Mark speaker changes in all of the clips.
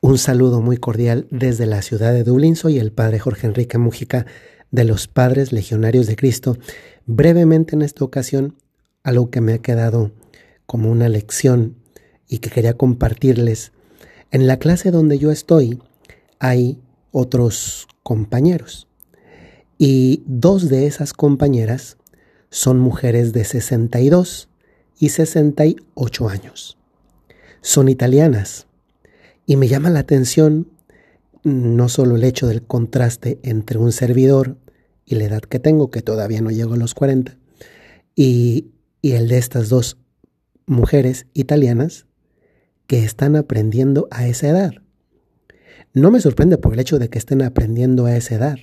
Speaker 1: Un saludo muy cordial desde la ciudad de Dublín. Soy el padre Jorge Enrique Mujica de los Padres Legionarios de Cristo. Brevemente en esta ocasión, algo que me ha quedado como una lección y que quería compartirles. En la clase donde yo estoy hay otros compañeros y dos de esas compañeras son mujeres de 62 y 68 años. Son italianas y me llama la atención no solo el hecho del contraste entre un servidor y la edad que tengo, que todavía no llego a los 40, y, y el de estas dos mujeres italianas que están aprendiendo a esa edad. No me sorprende por el hecho de que estén aprendiendo a esa edad.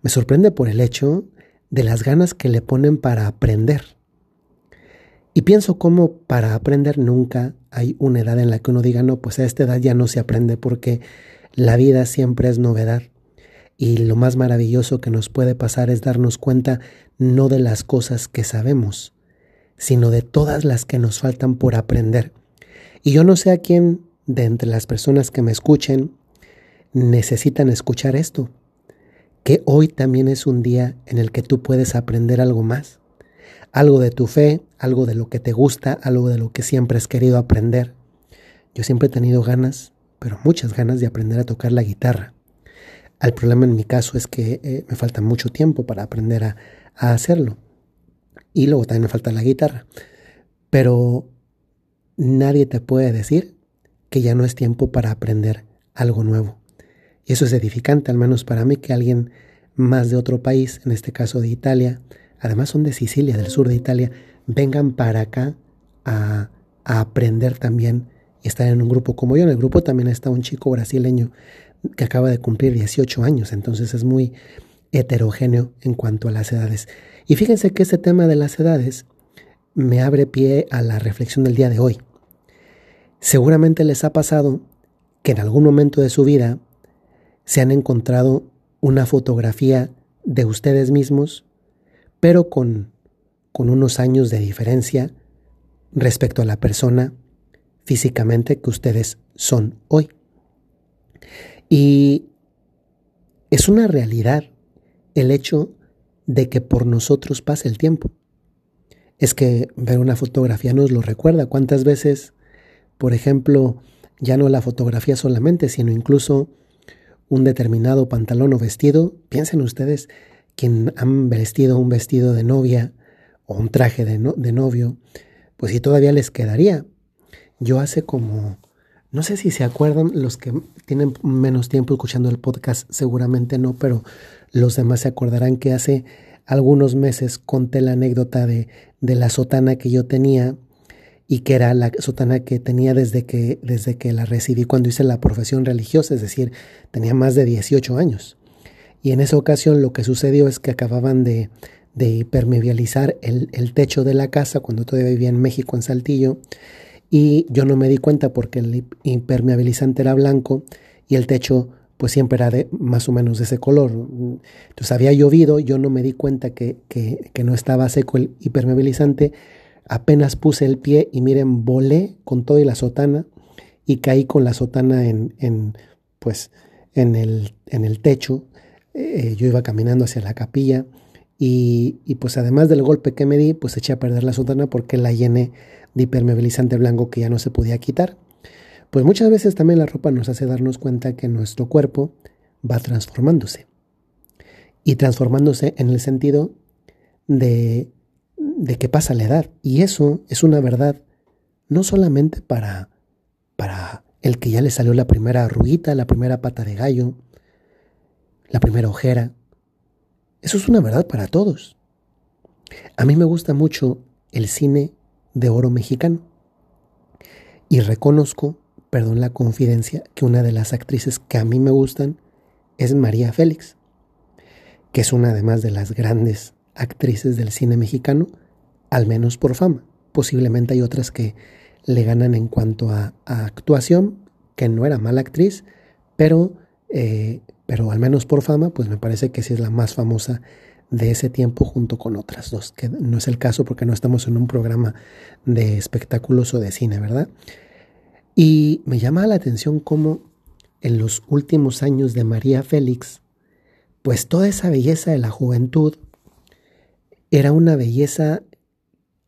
Speaker 1: Me sorprende por el hecho de las ganas que le ponen para aprender. Y pienso cómo para aprender nunca hay una edad en la que uno diga, no, pues a esta edad ya no se aprende porque la vida siempre es novedad. Y lo más maravilloso que nos puede pasar es darnos cuenta no de las cosas que sabemos, sino de todas las que nos faltan por aprender. Y yo no sé a quién de entre las personas que me escuchen necesitan escuchar esto, que hoy también es un día en el que tú puedes aprender algo más algo de tu fe, algo de lo que te gusta, algo de lo que siempre has querido aprender. Yo siempre he tenido ganas, pero muchas ganas de aprender a tocar la guitarra. El problema en mi caso es que eh, me falta mucho tiempo para aprender a, a hacerlo. Y luego también me falta la guitarra. Pero nadie te puede decir que ya no es tiempo para aprender algo nuevo. Y eso es edificante, al menos para mí, que alguien más de otro país, en este caso de Italia, además son de Sicilia, del sur de Italia, vengan para acá a, aprender también y estar en un grupo como yo. En el grupo también está un chico brasileño que acaba de cumplir 18 años, entonces es muy heterogéneo en cuanto a las edades. Y fíjense que ese tema de las edades me abre pie a la reflexión del día de hoy. Seguramente les ha pasado que en algún momento de su vida se han encontrado una fotografía de ustedes mismos pero con, con unos años de diferencia respecto a la persona físicamente que ustedes son hoy. Y es una realidad el hecho de que por nosotros pase el tiempo. Es que ver una fotografía nos lo recuerda. ¿Cuántas veces, por ejemplo, ya no la fotografía solamente, sino incluso un determinado pantalón o vestido? Piensen ustedes quien han vestido un vestido de novia o un traje de, de novio, pues si todavía les quedaría. Yo hace como, no sé si se acuerdan, los que tienen menos tiempo escuchando el podcast, seguramente no, pero los demás se acordarán que hace algunos meses conté la anécdota de, de la sotana que yo tenía y que era la sotana que tenía desde que, desde que la recibí cuando hice la profesión religiosa, es decir, tenía más de 18 años. Y en esa ocasión lo que sucedió es que acababan de, de el, el, techo de la casa cuando todavía vivía en México, en Saltillo. Y yo no me di cuenta porque el impermeabilizante era blanco y el techo pues siempre era de más o menos de ese color. Entonces había llovido, yo no me di cuenta que, que, no estaba seco el impermeabilizante. Apenas puse el pie y miren, volé con todo la sotana y caí con la sotana en, en pues en el, en el techo eh, yo iba caminando hacia la capilla y, pues además del golpe que me di, pues eché a perder la sotana porque la llené de hipermeabilizante blanco que ya no se podía quitar. Pues muchas veces también la ropa nos hace darnos cuenta que nuestro cuerpo va transformándose. Y transformándose en el sentido de, de que pasa la edad. Y eso es una verdad no solamente para, para el que ya le salió la primera arruguita, la primera pata de gallo, la primera ojera. Eso es una verdad para todos. A mí me gusta mucho el cine de oro mexicano. Y reconozco, perdón la confidencia, que una de las actrices que a mí me gustan es María Félix, que es una además de las grandes actrices del cine mexicano, al menos por fama. Posiblemente hay otras que le ganan en cuanto a, actuación, que no era mala actriz, pero eh, pero al menos por fama, pues me parece que sí es la más famosa de ese tiempo junto con otras dos, que no es el caso porque no estamos en un programa de espectáculos o de cine, ¿verdad? Y me llama la atención cómo en los últimos años de María Félix, pues toda esa belleza de la juventud era una belleza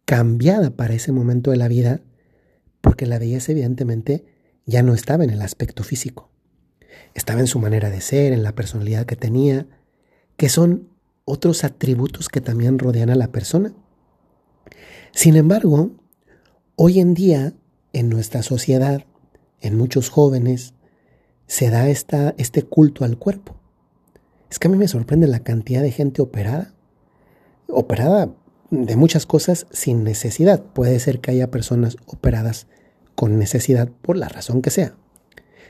Speaker 1: cambiada para ese momento de la vida, porque la belleza evidentemente ya no estaba en el aspecto físico, estaba en su manera de ser, en la personalidad que tenía, que son otros atributos que también rodean a la persona. Sin embargo, hoy en día, en nuestra sociedad, en muchos jóvenes, se da esta, este culto al cuerpo. Es que a mí me sorprende la cantidad de gente operada. Operada de muchas cosas sin necesidad. Puede ser que haya personas operadas con necesidad por la razón que sea.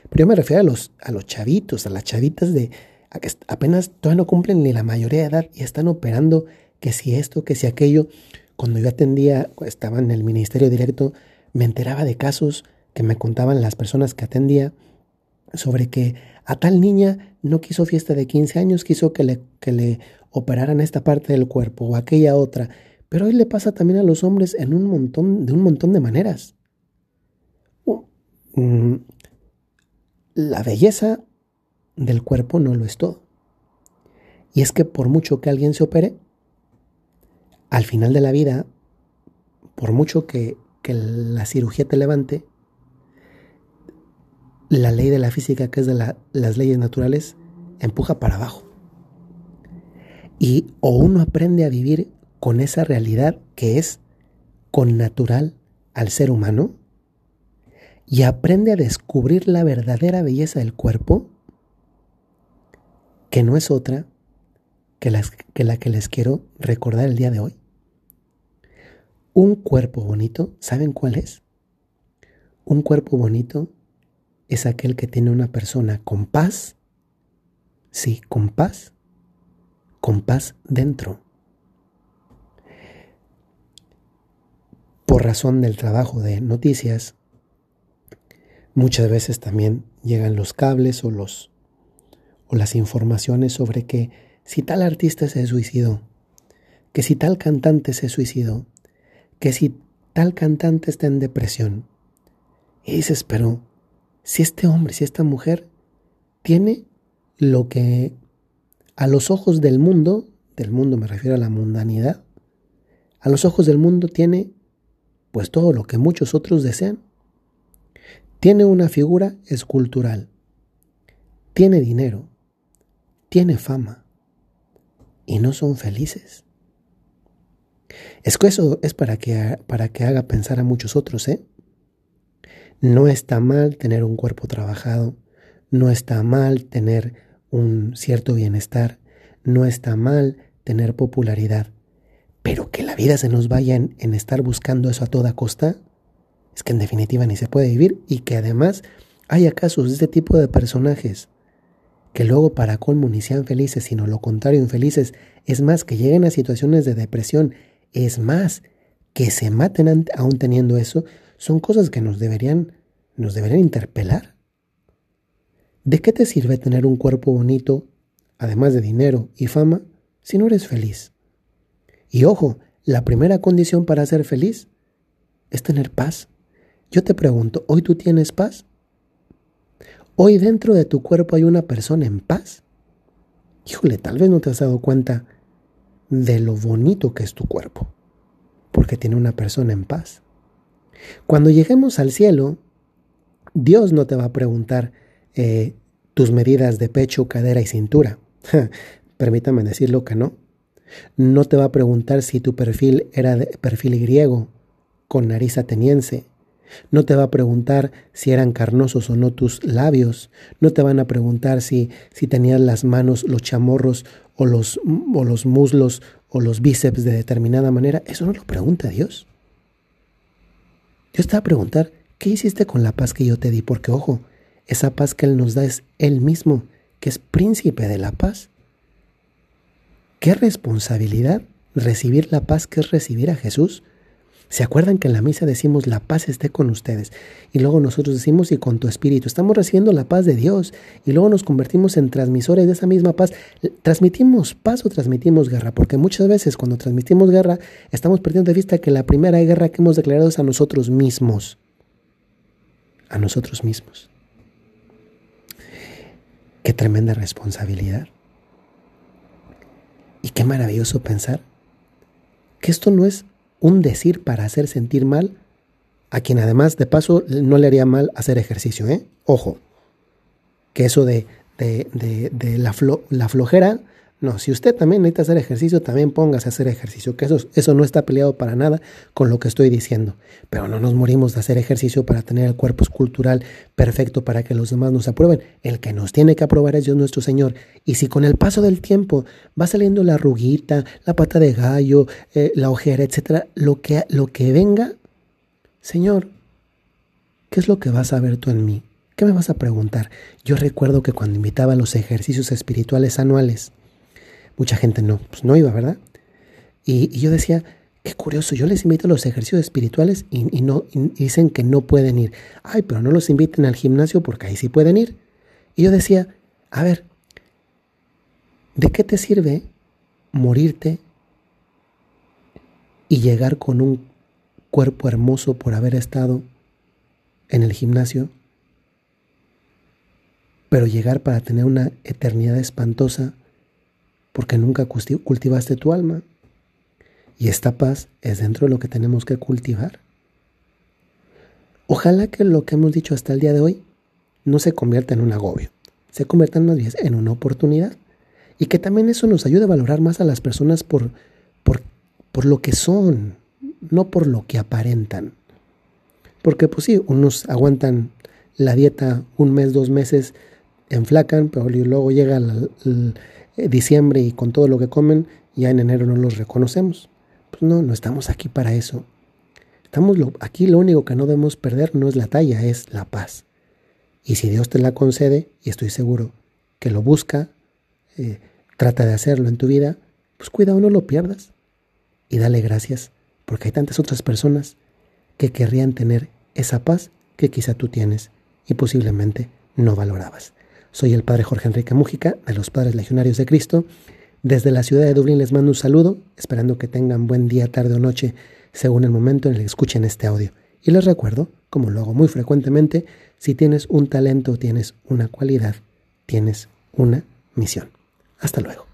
Speaker 1: Pero yo me refiero a los, a los chavitos, a las chavitas de que apenas todavía no cumplen ni la mayoría de edad y están operando que si esto, que si aquello. Cuando yo atendía, estaba en el ministerio directo, me enteraba de casos que me contaban las personas que atendía sobre que a tal niña no quiso fiesta de 15 años, quiso que le, que le operaran esta parte del cuerpo o aquella otra. Pero hoy le pasa también a los hombres en un montón, de un montón de maneras. La belleza del cuerpo no lo es todo. Y es que por mucho que alguien se opere, al final de la vida, por mucho que, que la cirugía te levante, la ley de la física, que es de las leyes naturales, empuja para abajo. Y o uno aprende a vivir con esa realidad que es con natural al ser humano y aprende a descubrir la verdadera belleza del cuerpo, que no es otra que, que la que les quiero recordar el día de hoy. Un cuerpo bonito, ¿saben cuál es? Un cuerpo bonito es aquel que tiene una persona con paz, sí, con paz, con paz dentro. Por razón del trabajo de noticias, muchas veces también llegan los cables o los o las informaciones sobre que si tal artista se suicidó, que si tal cantante se suicidó, que si tal cantante está en depresión. Y dices, pero si este hombre, si esta mujer tiene lo que a los ojos del mundo, del mundo me refiero a la mundanidad, a los ojos del mundo tiene pues todo lo que muchos otros desean. Tiene una figura escultural, tiene dinero, tiene fama. Y no son felices. Es que eso es para que, para que haga pensar a muchos otros, ¿eh? No está mal tener un cuerpo trabajado, no está mal tener un cierto bienestar, no está mal tener popularidad, pero que la vida se nos vaya en, estar buscando eso a toda costa, es que en definitiva ni se puede vivir y que además haya casos de este tipo de personajes que luego para colmo ni sean felices, sino lo contrario, infelices, es más, que lleguen a situaciones de depresión, es más, que se maten aún teniendo eso, son cosas que nos deberían, nos deberían interpelar. ¿De qué te sirve tener un cuerpo bonito, además de dinero y fama, si no eres feliz? Y ojo, la primera condición para ser feliz es tener paz. Yo te pregunto, ¿hoy tú tienes paz? ¿Hoy dentro de tu cuerpo hay una persona en paz? Híjole, tal vez no te has dado cuenta de lo bonito que es tu cuerpo, porque tiene una persona en paz. Cuando lleguemos al cielo, Dios no te va a preguntar eh, tus medidas de pecho, cadera y cintura. Permítame decirlo que no. No te va a preguntar si tu perfil era de perfil griego, con nariz ateniense. No te va a preguntar si eran carnosos o no tus labios. No te van a preguntar si, si tenías las manos, los chamorros o los, o los muslos o los bíceps de determinada manera. Eso no lo pregunta Dios. Dios te va a preguntar, ¿qué hiciste con la paz que yo te di? Porque ojo, esa paz que Él nos da es Él mismo, que es príncipe de la paz. Qué responsabilidad recibir la paz que es recibir a Jesús. ¿Se acuerdan que en la misa decimos la paz esté con ustedes? Y luego nosotros decimos y con tu espíritu. Estamos recibiendo la paz de Dios y luego nos convertimos en transmisores de esa misma paz. ¿Transmitimos paz o transmitimos guerra? Porque muchas veces cuando transmitimos guerra estamos perdiendo de vista que la primera guerra que hemos declarado es a nosotros mismos. A nosotros mismos. Qué tremenda responsabilidad. Y qué maravilloso pensar que esto no es un decir para hacer sentir mal a quien además de paso no le haría mal hacer ejercicio, ¿eh? Ojo, que eso de, de, de, la, la flojera no, si usted también necesita hacer ejercicio, también póngase a hacer ejercicio, que eso, eso no está peleado para nada con lo que estoy diciendo. Pero no nos morimos de hacer ejercicio para tener el cuerpo escultural perfecto para que los demás nos aprueben. El que nos tiene que aprobar es Dios nuestro Señor. Y si con el paso del tiempo va saliendo la ruguita, la pata de gallo, eh, la ojera, etcétera, lo que, lo que venga, Señor, ¿qué es lo que vas a ver tú en mí? ¿Qué me vas a preguntar? Yo recuerdo que cuando invitaba a los ejercicios espirituales anuales, mucha gente no, pues no iba, ¿verdad? Y, yo decía, qué curioso, yo les invito a los ejercicios espirituales y, no dicen que no pueden ir. Ay, pero no los inviten al gimnasio porque ahí sí pueden ir. Y yo decía, a ver, ¿de qué te sirve morirte y llegar con un cuerpo hermoso por haber estado en el gimnasio, pero llegar para tener una eternidad espantosa porque nunca cultivaste tu alma. Y esta paz es dentro de lo que tenemos que cultivar. Ojalá que lo que hemos dicho hasta el día de hoy no se convierta en un agobio, se convierta más bien en una oportunidad. Y que también eso nos ayude a valorar más a las personas por, por, por lo que son, no por lo que aparentan. Porque pues sí, unos aguantan la dieta un mes, dos meses, enflacan, pero luego llega diciembre y con todo lo que comen, ya en enero no los reconocemos. Pues no, no estamos aquí para eso. Estamos aquí lo único que no debemos perder no es la talla, es la paz. Y si Dios te la concede, y estoy seguro que lo busca, eh, trata de hacerlo en tu vida, pues cuidado, no lo pierdas. Y dale gracias, porque hay tantas otras personas que querrían tener esa paz que quizá tú tienes y posiblemente no valorabas. Soy el Padre Jorge Enrique Mújica, de los Padres Legionarios de Cristo. Desde la ciudad de Dublín les mando un saludo, esperando que tengan buen día, tarde o noche, según el momento en el que escuchen este audio. Y les recuerdo, como lo hago muy frecuentemente, si tienes un talento, tienes una cualidad, tienes una misión. Hasta luego.